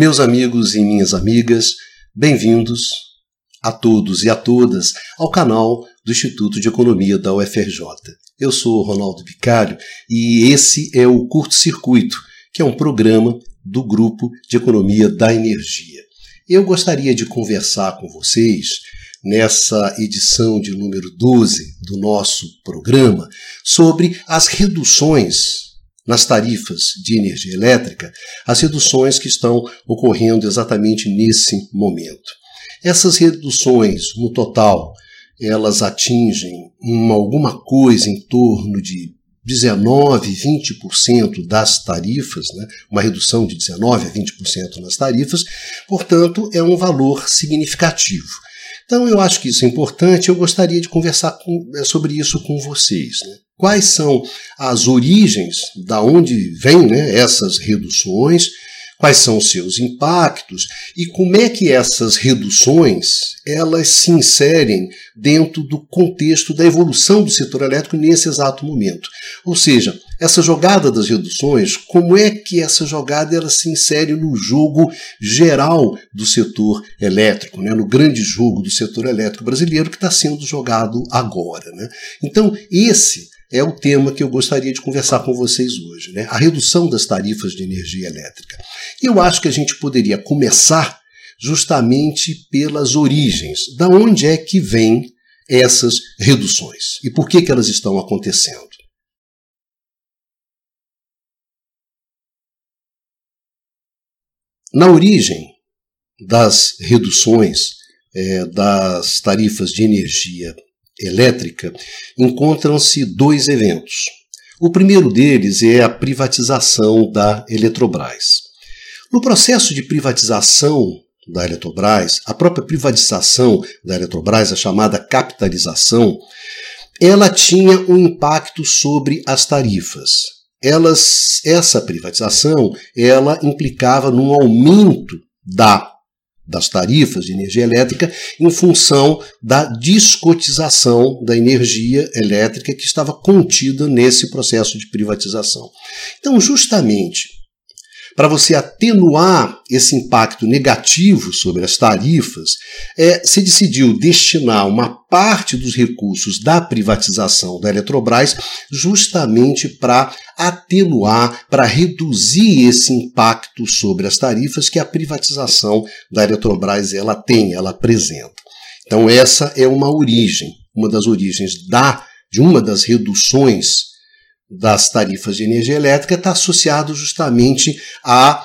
Meus amigos e minhas amigas, bem-vindos a todos e a todas ao canal do Instituto de Economia da UFRJ. Eu sou Ronaldo Bicário e esse é o Curto Circuito, que é um programa do Grupo de Economia da Energia. Eu gostaria de conversar com vocês nessa edição de número 12 do nosso programa sobre as reduções nas tarifas de energia elétrica as reduções que estão ocorrendo exatamente nesse momento. Essas reduções, no total, elas atingem uma, alguma coisa em torno de 19, 20% das tarifas, né? uma redução de 19 a 20% nas tarifas, portanto, é um valor significativo. Então, eu acho que isso é importante, eu gostaria de conversar com, sobre isso com vocês. Né? quais são as origens, da onde vêm né, essas reduções, quais são os seus impactos e como é que essas reduções elas se inserem dentro do contexto da evolução do setor elétrico nesse exato momento. Ou seja, essa jogada das reduções, como é que essa jogada ela se insere no jogo geral do setor elétrico, né? no grande jogo do setor elétrico brasileiro que está sendo jogado agora. Né? Então, esse é o tema que eu gostaria de conversar com vocês hoje, né? A redução das tarifas de energia elétrica. Eu acho que a gente poderia começar justamente pelas origens. Da onde é que vêm essas reduções e por que, que elas estão acontecendo? Na origem das reduções é, das tarifas de energia elétrica, encontram-se dois eventos. O primeiro deles é a privatização da Eletrobras. No processo de privatização da Eletrobras, a própria privatização da Eletrobras, a chamada capitalização, ela tinha um impacto sobre as tarifas. Elas, essa privatização, ela implicava num aumento da das tarifas de energia elétrica em função da descotização da energia elétrica que estava contida nesse processo de privatização. Então, justamente para você atenuar esse impacto negativo sobre as tarifas, é, se decidiu destinar uma parte dos recursos da privatização da Eletrobras justamente para atenuar, para reduzir esse impacto sobre as tarifas que a privatização da Eletrobras ela tem, ela apresenta. Então essa é uma origem, uma das origens da de uma das reduções das tarifas de energia elétrica está associado justamente à,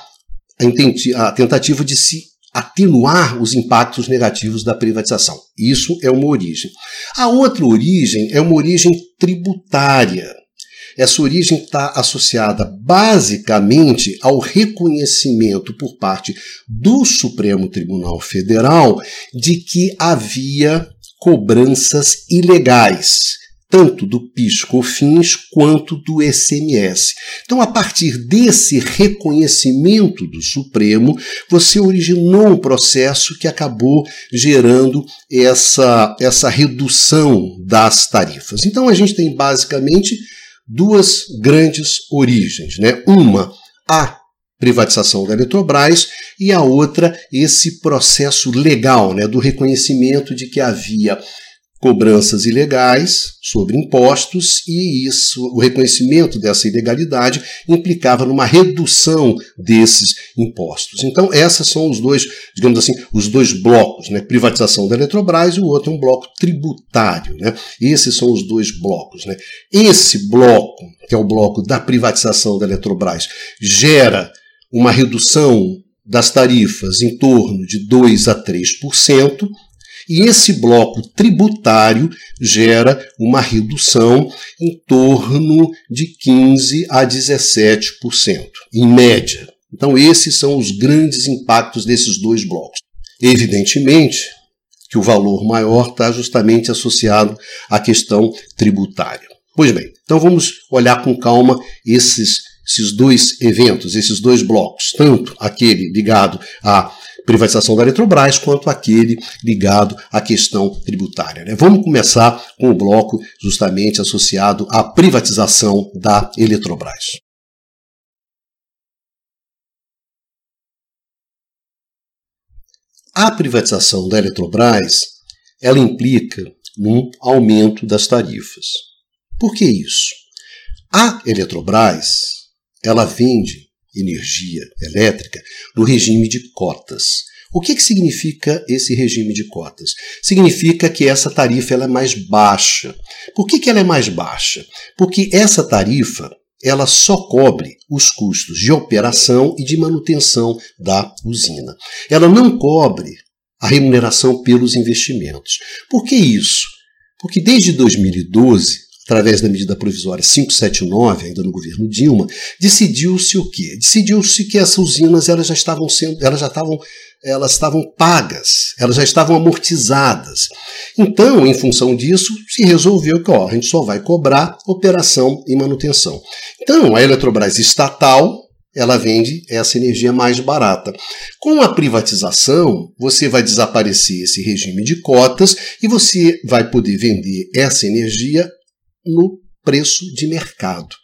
tentativa de se atenuar os impactos negativos da privatização. Isso é uma origem. A outra origem é uma origem tributária. Essa origem está associada basicamente ao reconhecimento por parte do Supremo Tribunal Federal de que havia cobranças ilegais tanto do PIS/COFINS quanto do SMS. Então, a partir desse reconhecimento do Supremo, você originou um processo que acabou gerando essa, essa redução das tarifas. Então, a gente tem basicamente duas grandes origens, né? Uma, a privatização da Eletrobras e a outra esse processo legal, né, do reconhecimento de que havia cobranças ilegais sobre impostos e isso, o reconhecimento dessa ilegalidade implicava numa redução desses impostos. Então, esses são os dois, digamos assim, os dois blocos, né? Privatização da Eletrobras e o outro é um bloco tributário, né? Esses são os dois blocos, né? Esse bloco, que é o bloco da privatização da Eletrobras, gera uma redução das tarifas em torno de 2 a 3%, e esse bloco tributário gera uma redução em torno de 15 a 17%, em média. Então, esses são os grandes impactos desses dois blocos. Evidentemente que o valor maior está justamente associado à questão tributária. Pois bem, então vamos olhar com calma esses, esses dois eventos, esses dois blocos, tanto aquele ligado à privatização da Eletrobras, quanto aquele ligado à questão tributária. Né? Vamos começar com o bloco justamente associado à privatização da Eletrobras. a privatização da Eletrobras ela implica num aumento das tarifas. Por que isso? A Eletrobras ela vende energia elétrica no regime de cotas. O que, que significa esse regime de cotas? Significa que essa tarifa ela é mais baixa. Por que, que ela é mais baixa? Porque essa tarifa ela só cobre os custos de operação e de manutenção da usina. Ela não cobre a remuneração pelos investimentos. Por que isso? Porque desde 2012 através da medida provisória 579, ainda no governo Dilma, decidiu-se o quê? Decidiu-se que essas usinas elas já estavam sendo, elas já estavam, elas estavam pagas, elas já estavam amortizadas. Então, em função disso, se resolveu que ó, a gente só vai cobrar operação e manutenção. Então, a Eletrobras estatal ela vende essa energia mais barata. Com a privatização, você vai desaparecer esse regime de cotas e você vai poder vender essa energia no preço de mercado.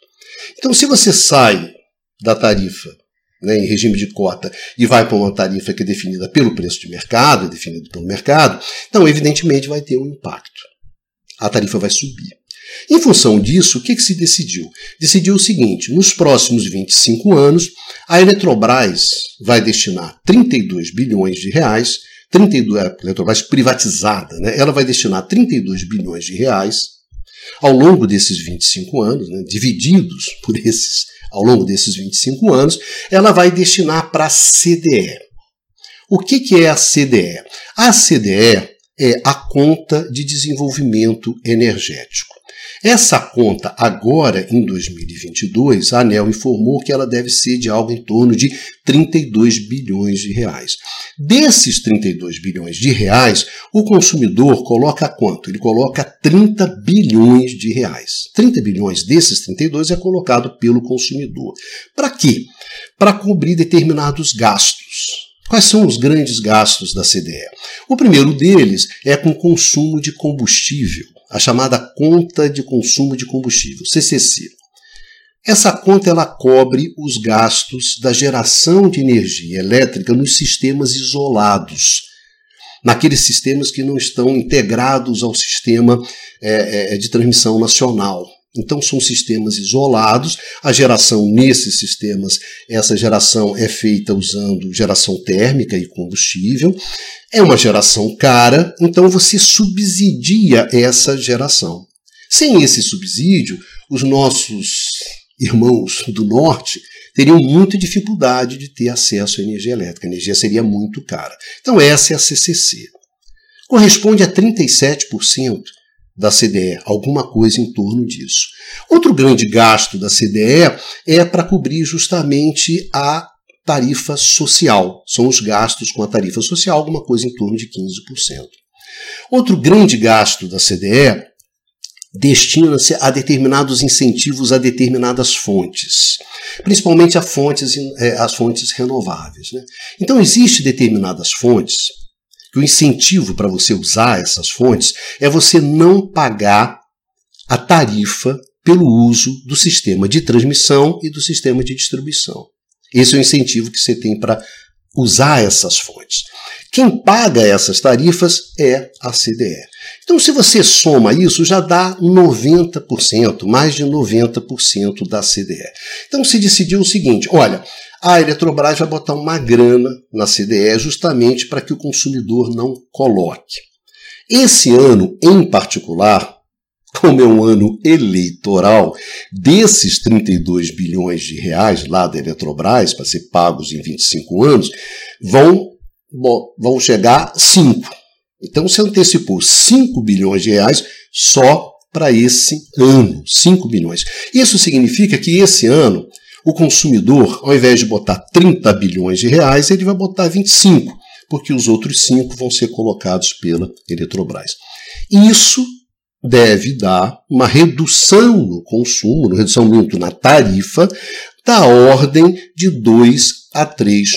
Então, se você sai da tarifa né, em regime de cota e vai para uma tarifa que é definida pelo preço de mercado, é definido pelo mercado, então, evidentemente, vai ter um impacto. A tarifa vai subir. Em função disso, o que, que se decidiu? Decidiu o seguinte: nos próximos 25 anos, a Eletrobras vai destinar 32 bilhões de reais, 32, a Eletrobras privatizada, né, ela vai destinar 32 bilhões de reais ao longo desses 25 anos, né, divididos por esses, ao longo desses 25 anos, ela vai destinar para a CDE. O que, que é a CDE? A CDE é a Conta de Desenvolvimento Energético. Essa conta, agora em 2022, a ANEL informou que ela deve ser de algo em torno de 32 bilhões de reais. Desses 32 bilhões de reais, o consumidor coloca quanto? Ele coloca 30 bilhões de reais. 30 bilhões desses 32 é colocado pelo consumidor. Para quê? Para cobrir determinados gastos. Quais são os grandes gastos da CDE? O primeiro deles é com consumo de combustível a chamada conta de consumo de combustível, CCC. Essa conta ela cobre os gastos da geração de energia elétrica nos sistemas isolados, naqueles sistemas que não estão integrados ao sistema é, é, de transmissão nacional. Então são sistemas isolados. A geração nesses sistemas, essa geração é feita usando geração térmica e combustível. É uma geração cara, então você subsidia essa geração. Sem esse subsídio, os nossos irmãos do norte teriam muita dificuldade de ter acesso à energia elétrica. A energia seria muito cara. Então essa é a CCC. Corresponde a 37% da CDE, alguma coisa em torno disso. Outro grande gasto da CDE é para cobrir justamente a tarifa social. São os gastos com a tarifa social, alguma coisa em torno de 15%. Outro grande gasto da CDE destina-se a determinados incentivos a determinadas fontes, principalmente a fontes, é, as fontes renováveis. Né? Então, existem determinadas fontes que o incentivo para você usar essas fontes é você não pagar a tarifa pelo uso do sistema de transmissão e do sistema de distribuição. Esse é o incentivo que você tem para usar essas fontes. Quem paga essas tarifas é a CDE. Então, se você soma isso, já dá 90%, mais de 90% da CDE. Então, se decidiu o seguinte: olha, a Eletrobras vai botar uma grana na CDE justamente para que o consumidor não coloque. Esse ano, em particular, como é um ano eleitoral, desses 32 bilhões de reais lá da Eletrobras, para ser pagos em 25 anos, vão, vão chegar 5. Então se antecipou 5 bilhões de reais só para esse ano. 5 bilhões. Isso significa que esse ano o consumidor, ao invés de botar 30 bilhões de reais, ele vai botar 25, porque os outros 5 vão ser colocados pela Eletrobras. Isso deve dar uma redução no consumo, uma redução muito na tarifa, da ordem de 2 a 3%.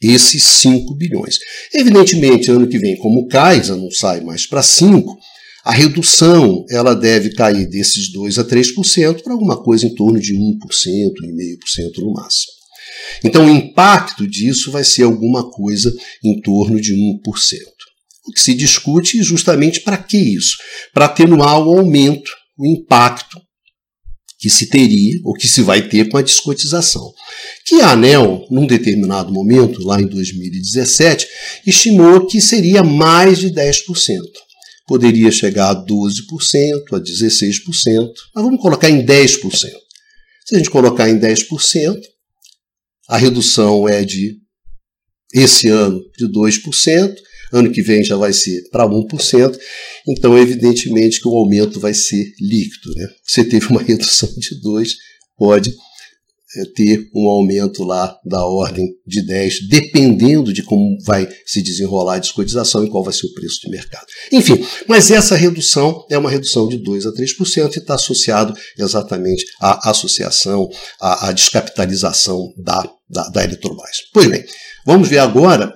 Esses 5 bilhões. Evidentemente, ano que vem, como cai, já não sai mais para 5%, a redução ela deve cair desses 2 a 3% para alguma coisa em torno de 1%, 1,5% no máximo. Então, o impacto disso vai ser alguma coisa em torno de 1%. O que se discute justamente para que isso? Para atenuar o aumento, o impacto que se teria, ou que se vai ter com a descotização. Que a ANEL, num determinado momento, lá em 2017, estimou que seria mais de 10%. Poderia chegar a 12%, a 16%, mas vamos colocar em 10%. Se a gente colocar em 10%, a redução é de, esse ano, de 2%, ano que vem já vai ser para 1%, então evidentemente que o aumento vai ser líquido. Né? Você teve uma redução de 2%, pode é, ter um aumento lá da ordem de 10, dependendo de como vai se desenrolar a descotização e qual vai ser o preço de mercado. Enfim, mas essa redução é uma redução de 2 a 3% e está associado exatamente à associação, à, à descapitalização da, da, da Eletrobras. Pois bem, vamos ver agora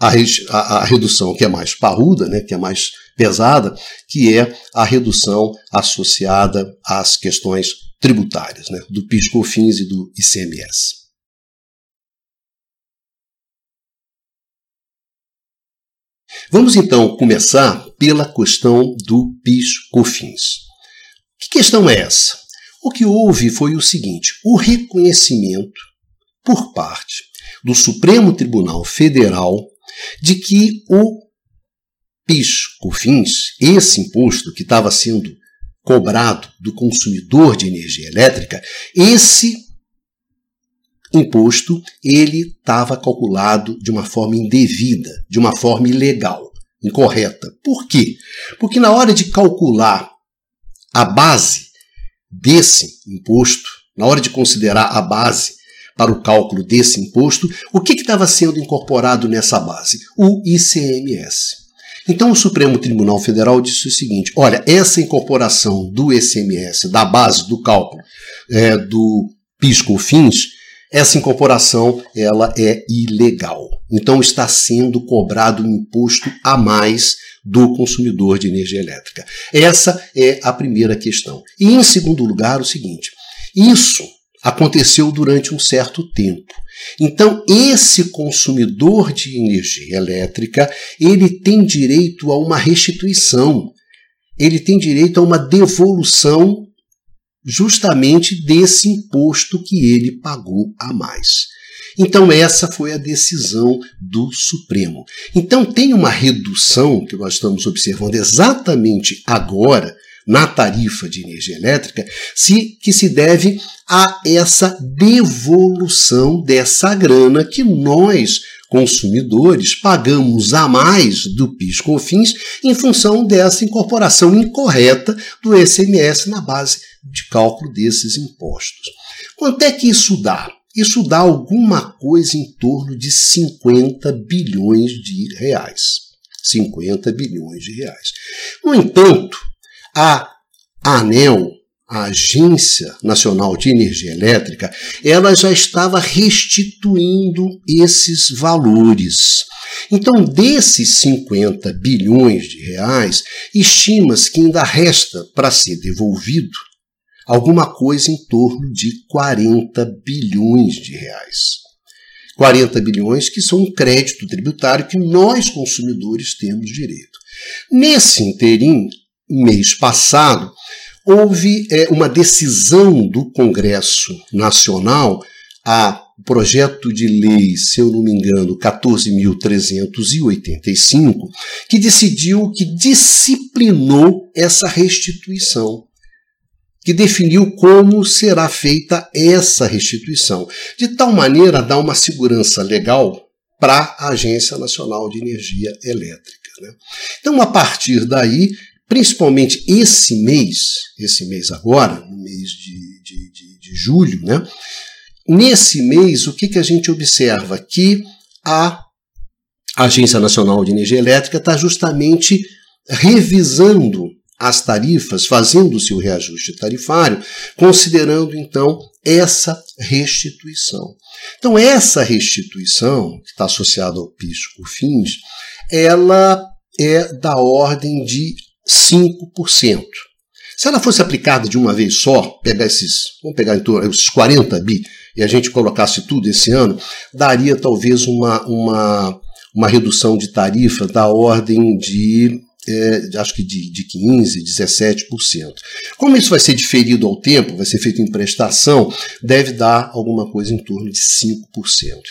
a, a, a, redução que é mais parruda, né, que é mais pesada, que é a redução associada às questões tributárias, né, do PIS/COFINS e do ICMS. Vamos então começar pela questão do PIS/COFINS. Que questão é essa? O que houve foi o seguinte: o reconhecimento por parte do Supremo Tribunal Federal de que o PIS/COFINS, esse imposto que estava sendo cobrado do consumidor de energia elétrica, esse imposto ele estava calculado de uma forma indevida, de uma forma ilegal, incorreta. Por quê? Porque na hora de calcular a base desse imposto, na hora de considerar a base para o cálculo desse imposto, o que estava sendo incorporado nessa base? O ICMS. Então o Supremo Tribunal Federal disse o seguinte: olha, essa incorporação do SMS, da base do cálculo é, do PIS/COFINS, essa incorporação ela é ilegal. Então está sendo cobrado um imposto a mais do consumidor de energia elétrica. Essa é a primeira questão. E em segundo lugar, o seguinte: isso aconteceu durante um certo tempo. Então, esse consumidor de energia elétrica, ele tem direito a uma restituição. Ele tem direito a uma devolução justamente desse imposto que ele pagou a mais. Então, essa foi a decisão do Supremo. Então, tem uma redução que nós estamos observando exatamente agora na tarifa de energia elétrica, se, que se deve a essa devolução dessa grana que nós, consumidores, pagamos a mais do PIS/COFINS em função dessa incorporação incorreta do SMS na base de cálculo desses impostos. Quanto é que isso dá? Isso dá alguma coisa em torno de 50 bilhões de reais. 50 bilhões de reais. No entanto, a ANEL, a Agência Nacional de Energia Elétrica, ela já estava restituindo esses valores. Então, desses 50 bilhões de reais, estima-se que ainda resta para ser devolvido alguma coisa em torno de 40 bilhões de reais. 40 bilhões que são um crédito tributário que nós consumidores temos direito. Nesse interim, mês passado, houve é, uma decisão do Congresso Nacional, a projeto de lei, se eu não me engano, 14.385, que decidiu, que disciplinou essa restituição, que definiu como será feita essa restituição, de tal maneira a dar uma segurança legal para a Agência Nacional de Energia Elétrica. Né? Então, a partir daí, principalmente esse mês, esse mês agora, no mês de, de, de, de julho, né? Nesse mês, o que, que a gente observa? Que a Agência Nacional de Energia Elétrica está justamente revisando as tarifas, fazendo o reajuste tarifário, considerando então essa restituição. Então, essa restituição, que está associada ao PIS/COFINS, ela é da ordem de 5%. Se ela fosse aplicada de uma vez só, pegar esses, vamos pegar em torno, esses 40 bi, e a gente colocasse tudo esse ano, daria talvez uma, uma, uma redução de tarifa da ordem de é, acho que de, de 15%, 17%. Como isso vai ser diferido ao tempo, vai ser feito em prestação, deve dar alguma coisa em torno de 5%.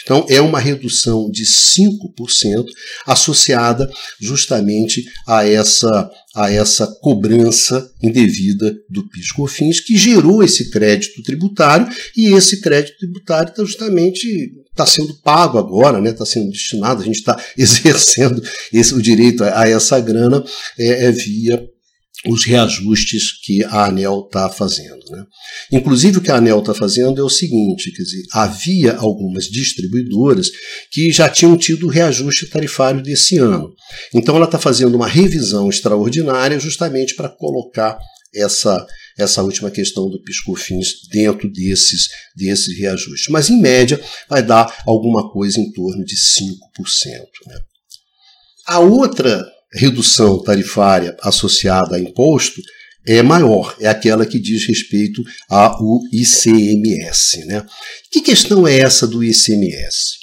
Então, é uma redução de 5% associada justamente a essa, a essa cobrança indevida do PIS-COFINS, que gerou esse crédito tributário, e esse crédito tributário está justamente está sendo pago agora, está né, sendo destinado, a gente está exercendo esse, o direito a, a essa grana é, é, via os reajustes que a ANEL está fazendo. Né? Inclusive, o que a ANEL está fazendo é o seguinte: quer dizer, havia algumas distribuidoras que já tinham tido reajuste tarifário desse ano. Então, ela está fazendo uma revisão extraordinária justamente para colocar essa, essa última questão do piscofins dentro desses, desses reajustes. Mas, em média, vai dar alguma coisa em torno de 5%. Né? A outra redução tarifária associada a imposto é maior, é aquela que diz respeito ao ICMS. Né? Que questão é essa do ICMS?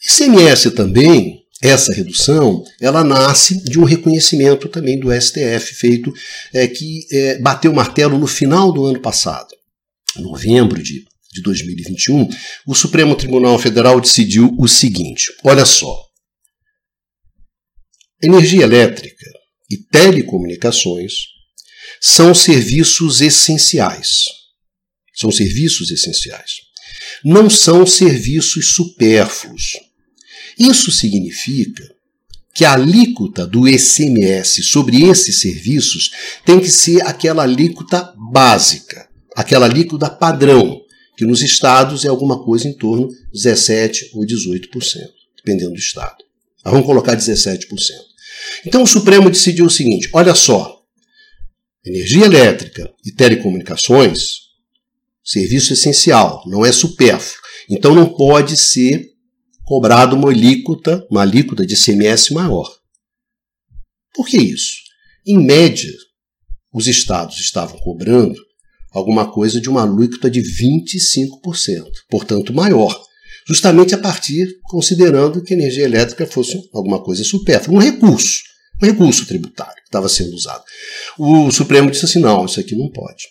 ICMS também essa redução ela nasce de um reconhecimento também do STF feito é, que é, bateu o martelo no final do ano passado, novembro de, de 2021, o Supremo Tribunal Federal decidiu o seguinte: olha só, energia elétrica e telecomunicações são serviços essenciais. São serviços essenciais. Não são serviços supérfluos isso significa que a alíquota do ICMS sobre esses serviços tem que ser aquela alíquota básica, aquela alíquota padrão, que nos estados é alguma coisa em torno de 17% ou 18%, dependendo do estado. Mas vamos colocar 17%. Então o Supremo decidiu o seguinte: olha só, energia elétrica e telecomunicações, serviço essencial, não é supérfluo. Então não pode ser cobrado uma alíquota, uma alíquota de ICMS maior. Por que isso? Em média, os estados estavam cobrando alguma coisa de uma alíquota de 25%, portanto maior, justamente a partir considerando que a energia elétrica fosse alguma coisa supérflua, um recurso, um recurso tributário que estava sendo usado. O Supremo disse assim: não, isso aqui não pode.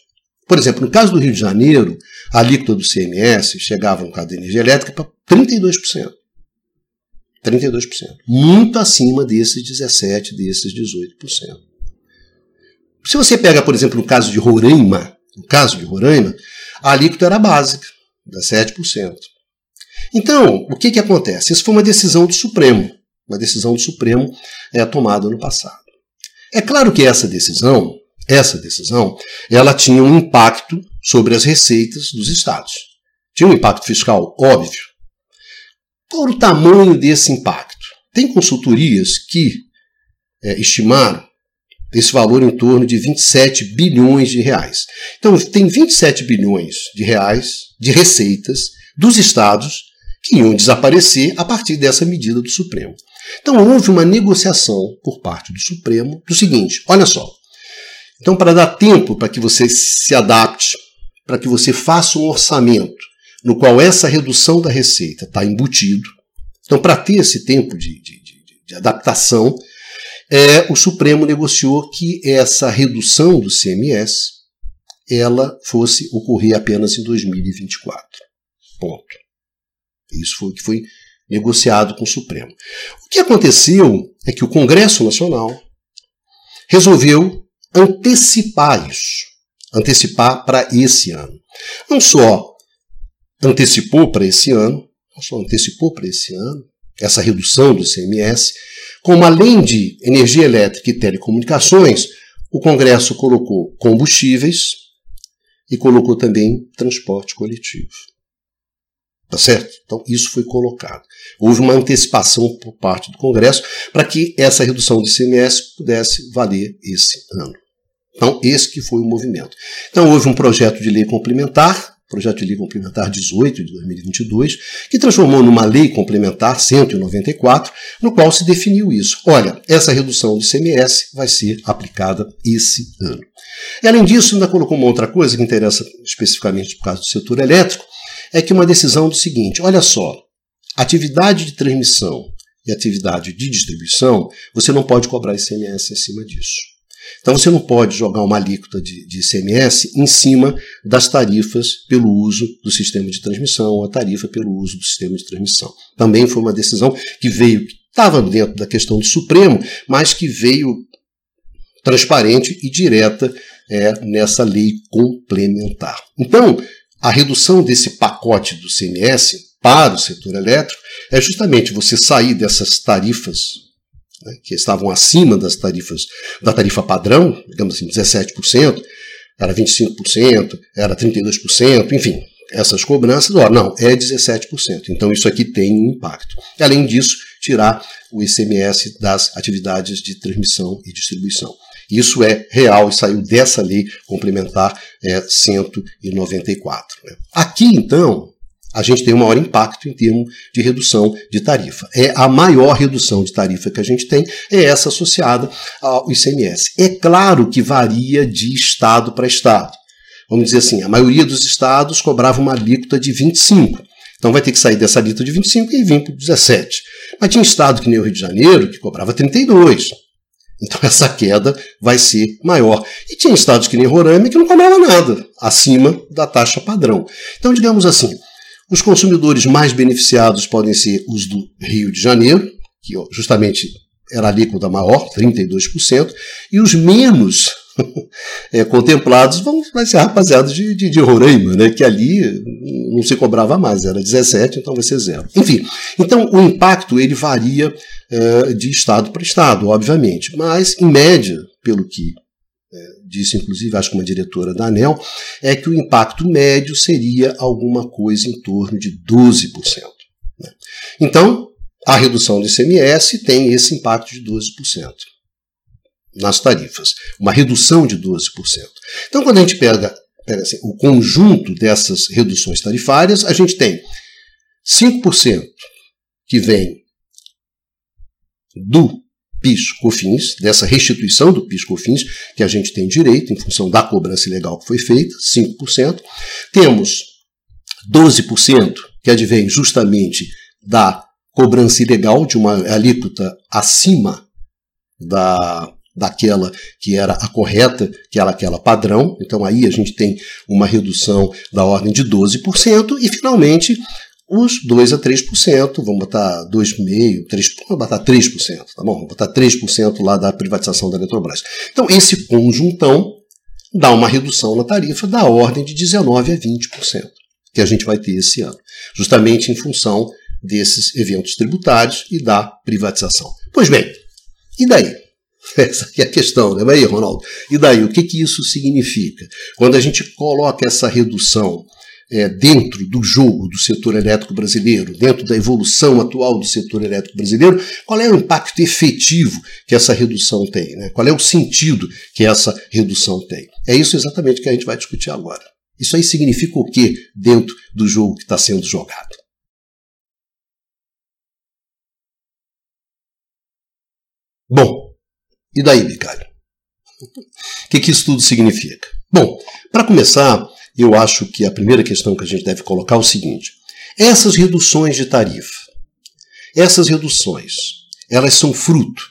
Por exemplo, no caso do Rio de Janeiro, a alíquota do CMS chegava, no caso da energia elétrica, para 32%. 32%. Muito acima desses 17%, desses 18%. Se você pega, por exemplo, no caso de Roraima, no caso de Roraima, a alíquota era básica, da 7%. Então, o que, que acontece? Isso foi uma decisão do Supremo, uma decisão do Supremo é, tomada no passado. É claro que essa decisão, essa decisão, ela tinha um impacto sobre as receitas dos estados. Tinha um impacto fiscal óbvio, qual o tamanho desse impacto? Tem consultorias que é, estimaram esse valor em torno de 27 bilhões de reais. Então, tem 27 bilhões de reais de receitas dos estados que iam desaparecer a partir dessa medida do Supremo. Então, houve uma negociação por parte do Supremo do seguinte: olha só. Então, para dar tempo para que você se adapte, para que você faça um orçamento no qual essa redução da receita está embutido. Então, para ter esse tempo de, de, de, de adaptação, é, o Supremo negociou que essa redução do CMS ela fosse ocorrer apenas em 2024. Ponto. Isso foi o que foi negociado com o Supremo. O que aconteceu é que o Congresso Nacional resolveu antecipar isso, antecipar para esse ano. Não só antecipou para esse ano, não só antecipou para esse ano, essa redução do ICMS, como além de energia elétrica e telecomunicações, o Congresso colocou combustíveis e colocou também transporte coletivo. Tá certo? Então, isso foi colocado. Houve uma antecipação por parte do Congresso para que essa redução do ICMS pudesse valer esse ano. Então, esse que foi o movimento. Então, houve um projeto de lei complementar projeto de lei complementar 18 de 2022, que transformou numa lei complementar 194, no qual se definiu isso. Olha, essa redução do ICMS vai ser aplicada esse ano. E, além disso, ainda colocou uma outra coisa que interessa especificamente por causa do setor elétrico, é que uma decisão do seguinte, olha só, atividade de transmissão e atividade de distribuição, você não pode cobrar ICMS em cima disso. Então você não pode jogar uma alíquota de, de ICMS em cima das tarifas pelo uso do sistema de transmissão, ou a tarifa pelo uso do sistema de transmissão. Também foi uma decisão que veio, que estava dentro da questão do Supremo, mas que veio transparente e direta é, nessa lei complementar. Então, a redução desse pacote do CMS para o setor elétrico é justamente você sair dessas tarifas né, que estavam acima das tarifas da tarifa padrão, digamos assim, 17%, era 25%, era 32%, enfim, essas cobranças, ó, não, é 17%. Então isso aqui tem um impacto. Além disso, tirar o ICMS das atividades de transmissão e distribuição. Isso é real e saiu dessa lei complementar é, 194. Né? Aqui, então, a gente tem um maior impacto em termos de redução de tarifa. É a maior redução de tarifa que a gente tem é essa associada ao ICMS. É claro que varia de estado para estado. Vamos dizer assim, a maioria dos estados cobrava uma alíquota de 25. Então vai ter que sair dessa alíquota de 25 e vir para 17. Mas tinha estado que nem o Rio de Janeiro que cobrava 32. Então essa queda vai ser maior. E tinha estados que nem Roraima que não cobrava nada acima da taxa padrão. Então, digamos assim, os consumidores mais beneficiados podem ser os do Rio de Janeiro, que justamente era a alíquota maior, 32%, e os menos é, contemplados vão vai ser rapaziada de, de, de, Roraima, né, que ali não se cobrava mais, era 17, então vai ser zero. Enfim, então o impacto ele varia é, de estado para estado, obviamente, mas em média, pelo que disse inclusive, acho que uma diretora da ANEL, é que o impacto médio seria alguma coisa em torno de 12%. Né? Então, a redução do ICMS tem esse impacto de 12% nas tarifas, uma redução de 12%. Então, quando a gente pega, pega assim, o conjunto dessas reduções tarifárias, a gente tem 5% que vem do PIS/COFINS, dessa restituição do PIS/COFINS que a gente tem direito em função da cobrança ilegal que foi feita, 5%. Temos 12% que advém justamente da cobrança ilegal de uma alíquota acima da daquela que era a correta, que era aquela padrão. Então aí a gente tem uma redução da ordem de 12% e finalmente os 2 a 3%, vamos botar 2,5%, 3%, vamos botar 3%, tá bom? Vamos botar 3% lá da privatização da Eletrobras. Então, esse conjuntão dá uma redução na tarifa da ordem de 19% a 20%, que a gente vai ter esse ano, justamente em função desses eventos tributários e da privatização. Pois bem, e daí? Essa é a questão, né? Vai aí, Ronaldo. E daí, o que, que isso significa? Quando a gente coloca essa redução é, dentro do jogo do setor elétrico brasileiro, dentro da evolução atual do setor elétrico brasileiro, qual é o impacto efetivo que essa redução tem? Né? Qual é o sentido que essa redução tem? É isso exatamente que a gente vai discutir agora. Isso aí significa o que dentro do jogo que está sendo jogado? Bom, e daí, Bicalho? O que, que isso tudo significa? Bom, para começar, eu acho que a primeira questão que a gente deve colocar é o seguinte: essas reduções de tarifa, essas reduções, elas são fruto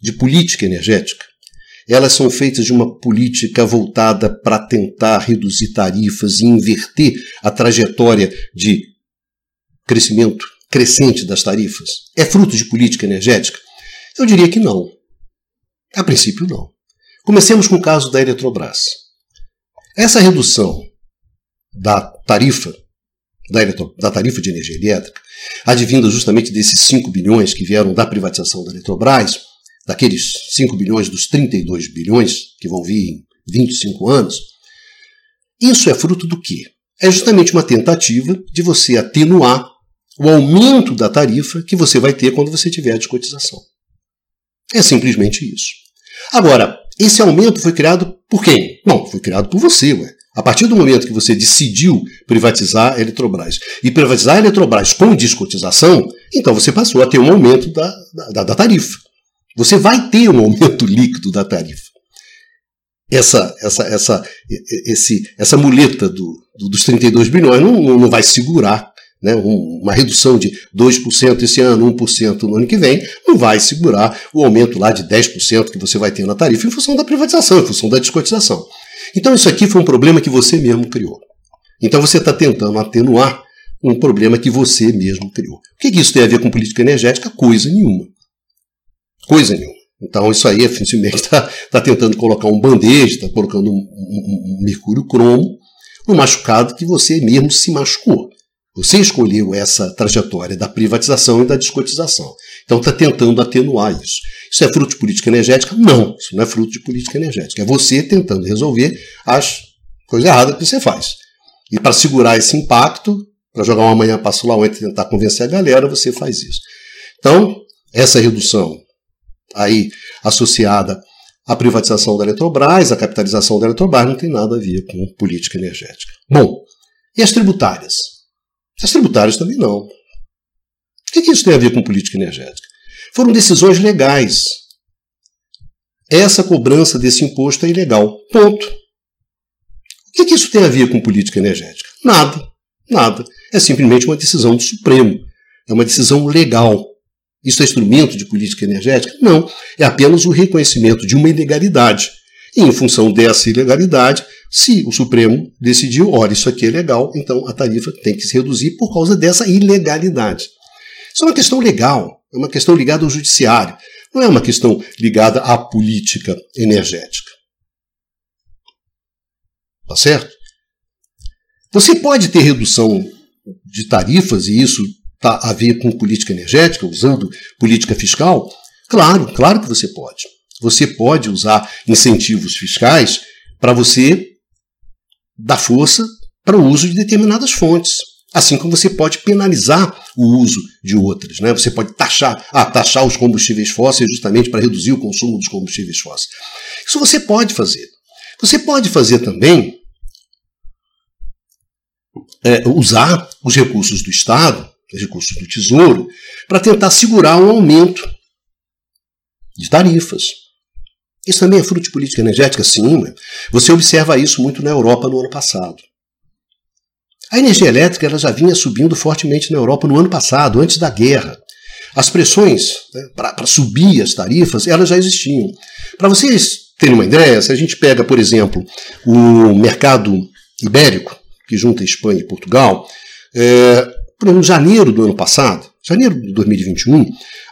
de política energética? Elas são feitas de uma política voltada para tentar reduzir tarifas e inverter a trajetória de crescimento crescente das tarifas? É fruto de política energética? Eu diria que não. A princípio, não. Comecemos com o caso da Eletrobras. Essa redução da tarifa, da, da tarifa de energia elétrica, advinda justamente desses 5 bilhões que vieram da privatização da Eletrobras, daqueles 5 bilhões dos 32 bilhões que vão vir em 25 anos, isso é fruto do quê? É justamente uma tentativa de você atenuar o aumento da tarifa que você vai ter quando você tiver a descotização. É simplesmente isso. Agora, esse aumento foi criado por quem? Bom, foi criado por você, ué. A partir do momento que você decidiu privatizar a Eletrobras e privatizar a Eletrobras com descotização, então você passou a ter um aumento da, da, da tarifa. Você vai ter um aumento líquido da tarifa. Essa, essa, essa, esse, essa muleta do, do, dos 32 bilhões não, não vai segurar né, uma redução de 2% esse ano, 1% no ano que vem, não vai segurar o aumento lá de 10% que você vai ter na tarifa em função da privatização, em função da descotização. Então isso aqui foi um problema que você mesmo criou. Então você está tentando atenuar um problema que você mesmo criou. O que, que isso tem a ver com política energética? Coisa nenhuma. Coisa nenhuma. Então isso aí, simplesmente está tá tentando colocar um band-aid, está colocando um, um, um mercúrio cromo no machucado que você mesmo se machucou. Você escolheu essa trajetória da privatização e da descotização. Então está tentando atenuar isso. Isso é fruto de política energética? Não, isso não é fruto de política energética. É você tentando resolver as coisas erradas que você faz. E para segurar esse impacto, para jogar uma manhã passo lá ontem e tentar convencer a galera, você faz isso. Então, essa redução aí associada à privatização da Eletrobras, à capitalização da Eletrobras, não tem nada a ver com política energética. Bom, e as tributárias? As tributárias também não. O que, isso tem a ver com política energética? Foram decisões legais. Essa cobrança desse imposto é ilegal. Ponto. O que, isso tem a ver com política energética? Nada. Nada. É simplesmente uma decisão do Supremo. É uma decisão legal. Isso é instrumento de política energética? Não. É apenas o reconhecimento de uma ilegalidade. E, em função dessa ilegalidade, se o Supremo decidiu, olha, isso aqui é legal, então a tarifa tem que se reduzir por causa dessa ilegalidade. Isso é uma questão legal, é uma questão ligada ao judiciário, não é uma questão ligada à política energética. Tá certo? Você pode ter redução de tarifas, e isso está a ver com política energética, usando política fiscal? Claro, claro que você pode. Você pode usar incentivos fiscais para você dar força para o uso de determinadas fontes. Assim como você pode penalizar o uso de outras. Né? Você pode taxar, ah, taxar os combustíveis fósseis justamente para reduzir o consumo dos combustíveis fósseis. Isso você pode fazer. Você pode fazer também é, usar os recursos do Estado, os recursos do Tesouro, para tentar segurar um aumento de tarifas. Isso também é fruto de política energética? Sim. Você observa isso muito na Europa no ano passado. A energia elétrica ela já vinha subindo fortemente na Europa no ano passado, antes da guerra. As pressões né, para subir as tarifas, elas já existiam. Para vocês terem uma ideia, se a gente pega, por exemplo, o mercado ibérico, que junta Espanha e Portugal, é, por exemplo, em janeiro do ano passado, janeiro de 2021,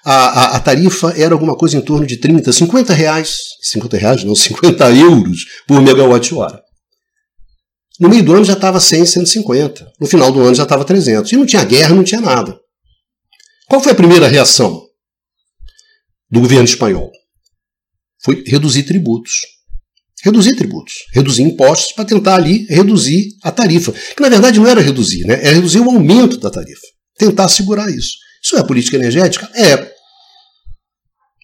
a, a, a, tarifa era alguma coisa em torno de 30, 50 reais, 50 reais não, 50 euros por megawatt-hora. No meio do ano já estava 100, 150. No final do ano já estava 300. E não tinha guerra, não tinha nada. Qual foi a primeira reação do governo espanhol? Foi reduzir tributos. Reduzir tributos, reduzir impostos para tentar ali reduzir a tarifa. Que na verdade não era reduzir, né? era reduzir o aumento da tarifa. Tentar segurar isso. Isso é política energética? É.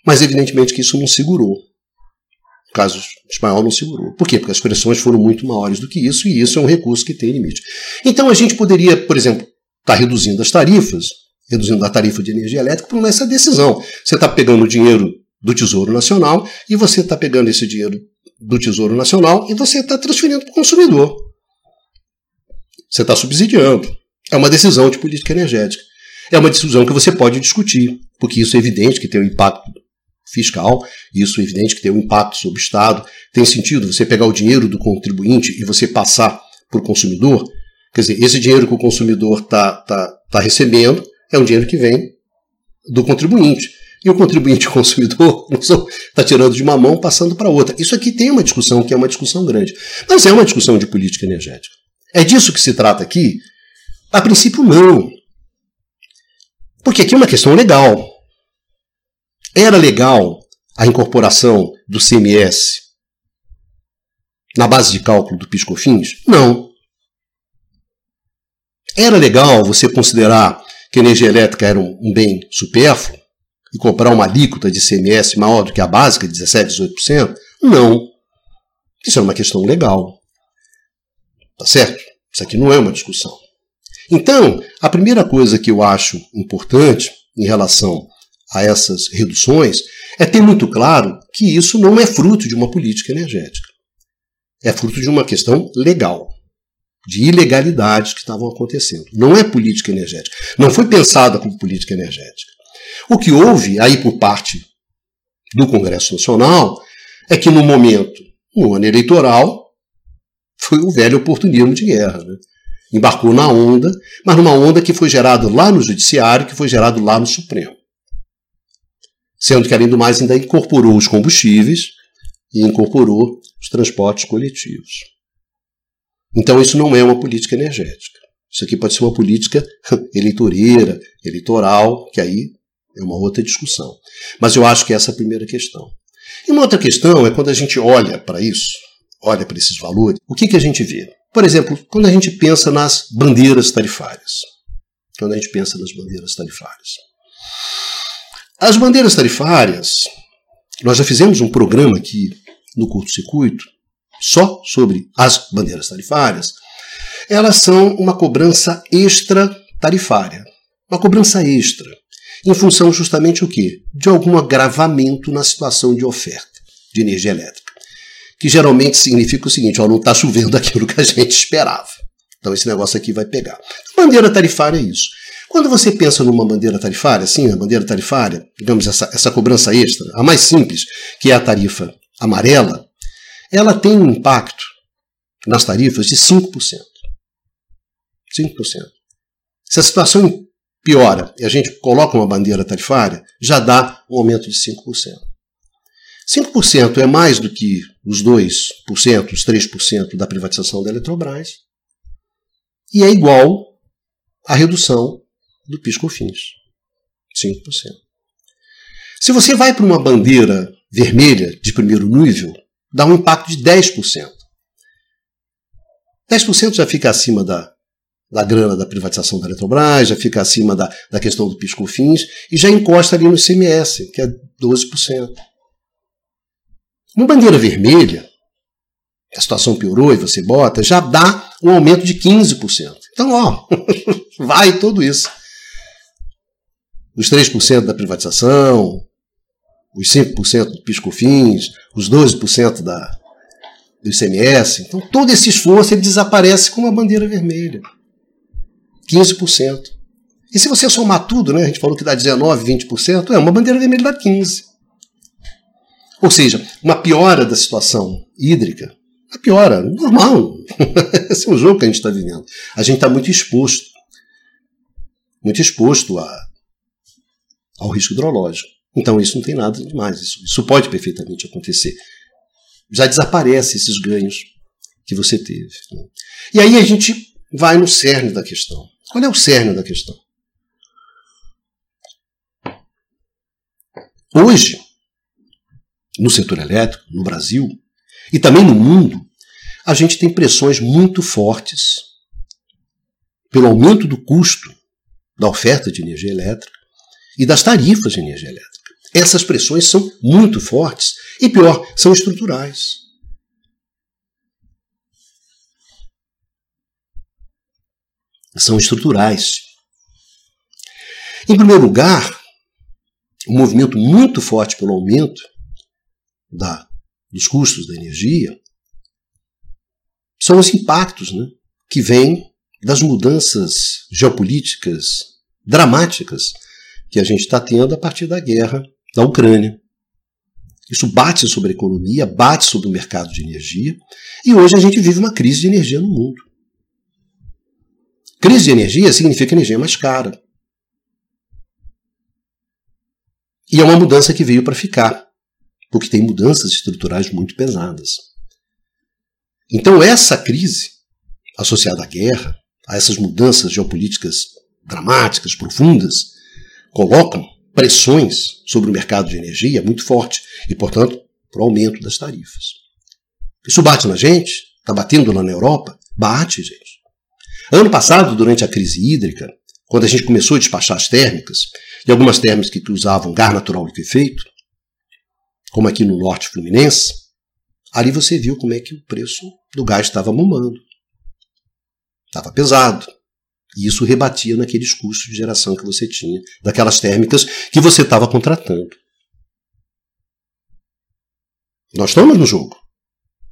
Mas evidentemente que isso não segurou. O caso espanhol não segurou. Por quê? Porque as pressões foram muito maiores do que isso, e isso é um recurso que tem limite. Então a gente poderia, por exemplo, estar tá reduzindo as tarifas, reduzindo a tarifa de energia elétrica por essa decisão. Você está pegando o dinheiro do Tesouro Nacional e você está pegando esse dinheiro do Tesouro Nacional e você está transferindo para o consumidor. Você está subsidiando. É uma decisão de política energética é uma decisão que você pode discutir, porque isso é evidente que tem um impacto fiscal, isso é evidente que tem um impacto sobre o Estado. Tem sentido você pegar o dinheiro do contribuinte e você passar para o consumidor? Quer dizer, esse dinheiro que o consumidor está tá, tá recebendo é um dinheiro que vem do contribuinte. E o contribuinte o consumidor está tirando de uma mão passando para outra. Isso aqui tem uma discussão que é uma discussão grande. Mas é uma discussão de política energética. É disso que se trata aqui? A princípio, não. Porque aqui é uma questão legal. Era legal a incorporação do CMS na base de cálculo do PiscoFins? Não. Era legal você considerar que a energia elétrica era um, bem supérfluo e comprar uma alíquota de CMS maior do que a básica, 17, 18%? Não. Isso é uma questão legal. Tá certo? Isso aqui não é uma discussão. Então, a primeira coisa que eu acho importante em relação a essas reduções é ter muito claro que isso não é fruto de uma política energética. É fruto de uma questão legal, de ilegalidades que estavam acontecendo. Não é política energética. Não foi pensada como política energética. O que houve aí por parte do Congresso Nacional é que no momento, no ano eleitoral, foi o velho oportunismo de guerra. Né? Embarcou na onda, mas numa onda que foi gerada lá no Judiciário, que foi gerada lá no Supremo. Sendo que, além do mais, ainda incorporou os combustíveis e incorporou os transportes coletivos. Então, isso não é uma política energética. Isso aqui pode ser uma política eleitoreira, eleitoral, que aí é uma outra discussão. Mas eu acho que essa é a primeira questão. E uma outra questão é quando a gente olha para isso, olha para esses valores, o que, que a gente vê? Por exemplo, quando a gente pensa nas bandeiras tarifárias. Quando a gente pensa nas bandeiras tarifárias. As bandeiras tarifárias, nós já fizemos um programa aqui no curto-circuito só sobre as bandeiras tarifárias. Elas são uma cobrança extra tarifária. Uma cobrança extra em função justamente o quê? De algum agravamento na situação de oferta de energia elétrica. Que geralmente significa o seguinte: ó, não está chovendo aquilo que a gente esperava. Então esse negócio aqui vai pegar. Bandeira tarifária é isso. Quando você pensa numa bandeira tarifária, sim, a bandeira tarifária, digamos, essa, essa cobrança extra, a mais simples, que é a tarifa amarela, ela tem um impacto nas tarifas de 5%. 5%. Se a situação piora e a gente coloca uma bandeira tarifária, já dá um aumento de 5%. 5% é mais do que os 2%, os 3% da privatização da Eletrobras, e é igual à redução do PIS/COFINS, 5%. Se você vai para uma bandeira vermelha de primeiro nível, dá um impacto de 10%. 10% já fica acima da da grana da privatização da Eletrobras, já fica acima da, da questão do piscofins e já encosta ali no ICMS, que é 12%. Uma bandeira vermelha, a situação piorou e você bota, já dá um aumento de 15%. Então, ó, vai tudo isso. Os 3% da privatização, os 5% do piscofins, os 12% da, do ICMS. Então, todo esse esforço ele desaparece com uma bandeira vermelha. 15%. E se você somar tudo, né, a gente falou que dá 19%, 20%, é uma bandeira vermelha dá 15%. Ou seja, uma piora da situação hídrica, uma piora, normal. Esse é o jogo que a gente está vivendo. A gente está muito exposto, muito exposto a, ao risco hidrológico. Então isso não tem nada demais, isso, isso pode perfeitamente acontecer. Já desaparece esses ganhos que você teve. Né? E aí a gente vai no cerne da questão. Qual é o cerne da questão? Hoje, no setor elétrico, no Brasil e também no mundo, a gente tem pressões muito fortes pelo aumento do custo da oferta de energia elétrica e das tarifas de energia elétrica. Essas pressões são muito fortes e, pior, são estruturais. são estruturais. Em primeiro lugar, um movimento muito forte pelo aumento da, dos custos da energia são os impactos né, que vêm das mudanças geopolíticas dramáticas que a gente está tendo a partir da guerra da Ucrânia. Isso bate sobre a economia, bate sobre o mercado de energia, e hoje a gente vive uma crise de energia no mundo. Crise de energia significa energia mais cara. E é uma mudança que veio para ficar, porque tem mudanças estruturais muito pesadas. Então, essa crise, associada à guerra, a essas mudanças geopolíticas dramáticas, profundas, colocam pressões sobre o mercado de energia muito forte e, portanto, para o aumento das tarifas. Isso bate na gente? Está batendo lá na Europa? Bate, gente. Ano passado, durante a crise hídrica, quando a gente começou a despachar as térmicas, e algumas térmicas que usavam gás natural liquefeito, como aqui no norte fluminense, ali você viu como é que o preço do gás estava mumando. Estava pesado. E isso rebatia naqueles custos de geração que você tinha, daquelas térmicas que você estava contratando. Nós estamos no jogo.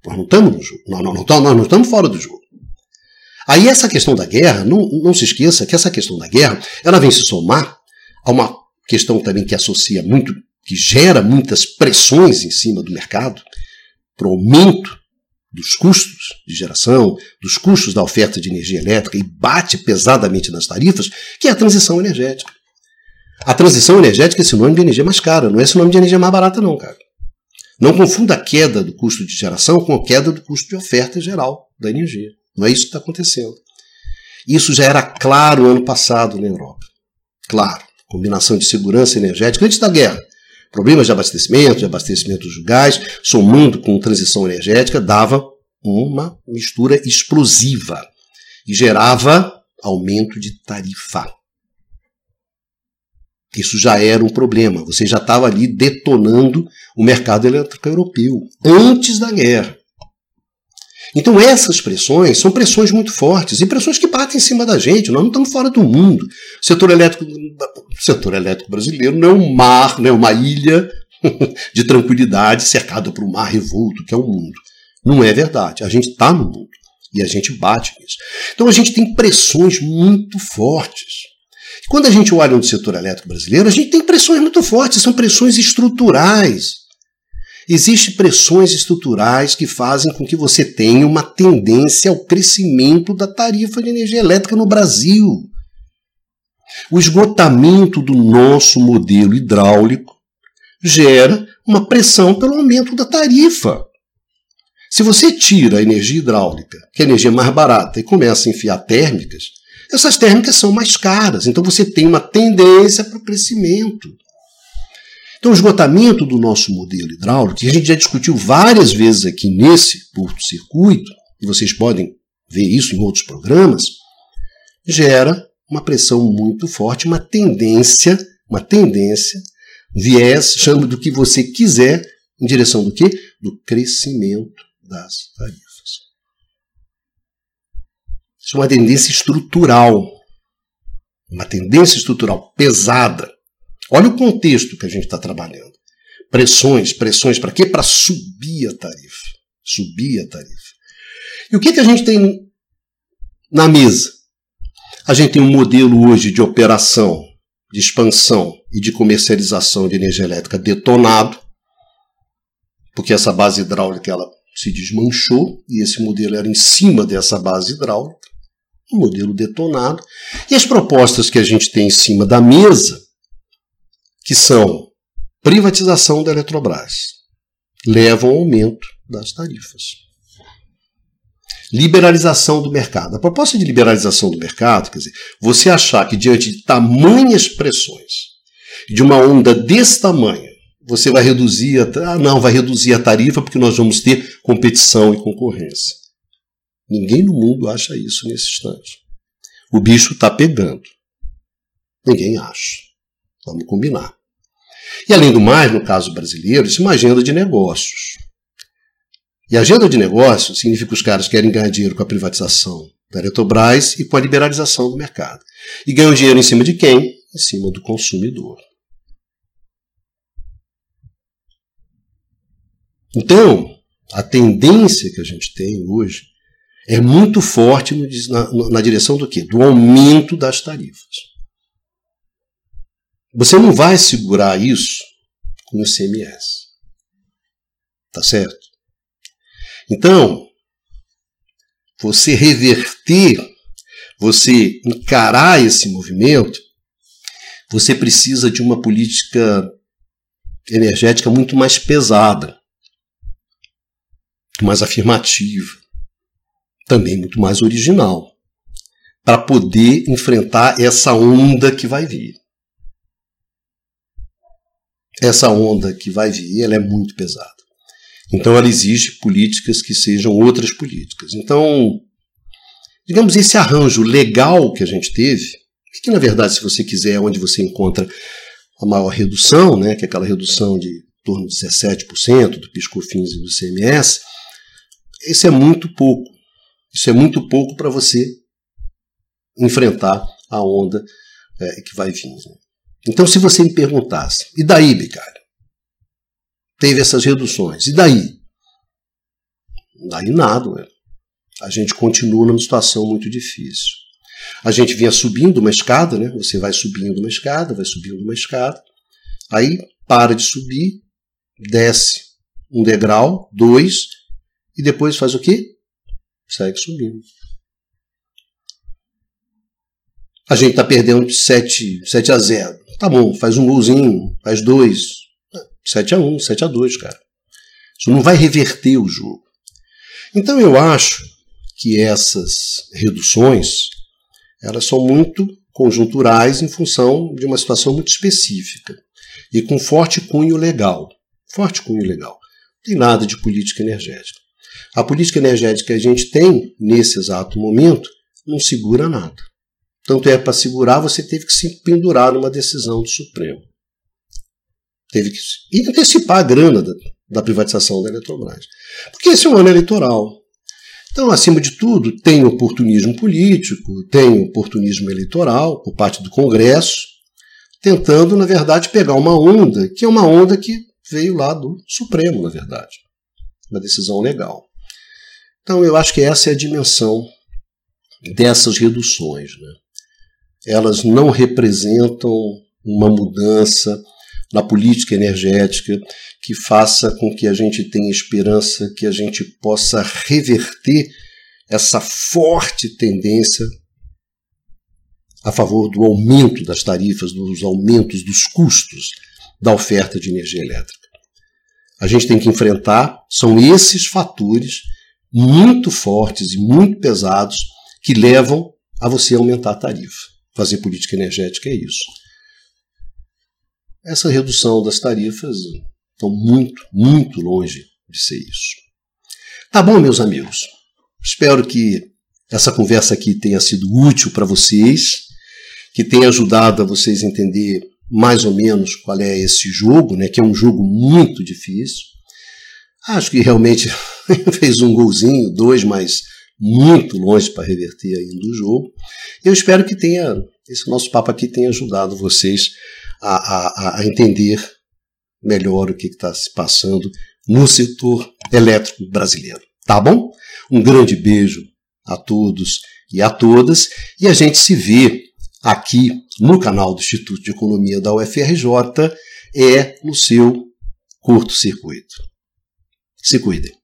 Nós não estamos no jogo. Nós não, não, nós não estamos fora do jogo. Aí essa questão da guerra, não, não se esqueça que essa questão da guerra, ela vem se somar a uma questão também que associa muito, que gera muitas pressões em cima do mercado, para o aumento dos custos de geração, dos custos da oferta de energia elétrica e bate pesadamente nas tarifas, que é a transição energética. A transição energética é sinônimo de energia mais cara, não é sinônimo de energia mais barata, não, cara. Não confunda a queda do custo de geração com a queda do custo de oferta geral da energia. Não é isso que está acontecendo. Isso já era claro ano passado na Europa. Claro. Combinação de segurança energética antes da guerra. Problemas de abastecimento, de abastecimento de gás, somando com transição energética, dava uma mistura explosiva e gerava aumento de tarifa. Isso já era um problema. Você já estava ali detonando o mercado elétrico europeu antes da guerra. Então essas pressões são pressões muito fortes e pressões que batem em cima da gente. Nós não estamos fora do mundo. O setor elétrico, o setor elétrico brasileiro não é um mar, não é uma ilha de tranquilidade cercada por um mar revolto que é o mundo. Não é verdade. A gente está no mundo e a gente bate nisso. Então a gente tem pressões muito fortes. Quando a gente olha no setor elétrico brasileiro, a gente tem pressões muito fortes, são pressões estruturais. Existem pressões estruturais que fazem com que você tenha uma tendência ao crescimento da tarifa de energia elétrica no Brasil. O esgotamento do nosso modelo hidráulico gera uma pressão pelo aumento da tarifa. Se você tira a energia hidráulica, que é a energia mais barata, e começa a enfiar térmicas, essas térmicas são mais caras, então você tem uma tendência para o crescimento. Então, o esgotamento do nosso modelo hidráulico, que a gente já discutiu várias vezes aqui nesse curto-circuito, e vocês podem ver isso em outros programas, gera uma pressão muito forte, uma tendência, uma tendência, viés, chame do que você quiser, em direção do quê? Do crescimento das tarifas. Isso é uma tendência estrutural, uma tendência estrutural pesada Olha o contexto que a gente está trabalhando. Pressões, pressões para quê? Para subir a tarifa. Subir a tarifa. E o que, que a gente tem na mesa? A gente tem um modelo hoje de operação, de expansão e de comercialização de energia elétrica detonado, porque essa base hidráulica ela se desmanchou e esse modelo era em cima dessa base hidráulica, um modelo detonado. E as propostas que a gente tem em cima da mesa que são privatização da Eletrobras, levam ao aumento das tarifas. Liberalização do mercado. A proposta de liberalização do mercado, quer dizer, você achar que diante de tamanhas pressões, de uma onda desse tamanho, você vai reduzir a, ah, não, vai reduzir a tarifa porque nós vamos ter competição e concorrência. Ninguém no mundo acha isso nesse instante. O bicho está pegando. Ninguém acha. Vamos combinar. E além do mais, no caso brasileiro, isso é uma agenda de negócios. E agenda de negócios significa que os caras querem ganhar dinheiro com a privatização da Eletrobras e com a liberalização do mercado. E ganham dinheiro em cima de quem? Em cima do consumidor. Então, a tendência que a gente tem hoje é muito forte na, na direção do quê? Do aumento das tarifas. Você não vai segurar isso com o CMS. Tá certo? Então, você reverter, você encarar esse movimento, você precisa de uma política energética muito mais pesada, mais afirmativa, também muito mais original, para poder enfrentar essa onda que vai vir essa onda que vai vir, ela é muito pesada. Então ela exige políticas que sejam outras políticas. Então, digamos, esse arranjo legal que a gente teve, que na verdade, se você quiser, é onde você encontra a maior redução, né, que é aquela redução de torno de 17% do PiscoFins e do CMS, isso é muito pouco. Isso é muito pouco para você enfrentar a onda é, que vai vir. Né? Então, se você me perguntasse, e daí, Bicalho? Teve essas reduções, e daí? Daí nada, ué. a gente continua numa situação muito difícil. A gente vinha subindo uma escada, né? Você vai subindo uma escada, vai subindo uma escada, aí para de subir, desce um degrau, dois, e depois faz o quê? Segue subindo. A gente está perdendo 7, 7 a 0. Tá bom, faz um golzinho, faz dois. 7 a 1, 7 a 2, cara. Isso não vai reverter o jogo. Então eu acho que essas reduções elas são muito conjunturais em função de uma situação muito específica e com forte cunho legal. Forte cunho legal. Não tem nada de política energética. A política energética que a gente tem nesse exato momento não segura nada. Tanto é para segurar, você teve que se pendurar numa decisão do Supremo. Teve que e antecipar a grana da, da privatização da Eletrobras. Porque esse é um ano eleitoral. Então, acima de tudo, tem oportunismo político, tem oportunismo eleitoral por parte do Congresso, tentando, na verdade, pegar uma onda, que é uma onda que veio lá do Supremo, na verdade. Uma decisão legal. Então, eu acho que essa é a dimensão dessas reduções. Né? Elas não representam uma mudança na política energética que faça com que a gente tenha esperança que a gente possa reverter essa forte tendência a favor do aumento das tarifas, dos aumentos dos custos da oferta de energia elétrica. A gente tem que enfrentar são esses fatores muito fortes e muito pesados que levam a você aumentar a tarifa. Fazer política energética é isso essa redução das tarifas estão muito, muito longe de ser isso. Tá bom, meus amigos? Espero que essa conversa aqui tenha sido útil para vocês, que tenha ajudado a vocês entender mais ou menos qual é esse jogo, né, que é um jogo muito difícil. Acho que realmente fez um golzinho, dois, mas muito longe para reverter ainda o jogo. Eu espero que tenha esse nosso papo aqui tenha ajudado vocês a, a, a entender melhor o que está se passando no setor elétrico brasileiro. Tá bom? Um grande beijo a todos e a todas e a gente se vê aqui no canal do Instituto de Economia da UFRJ é no seu curto-circuito. Se cuidem.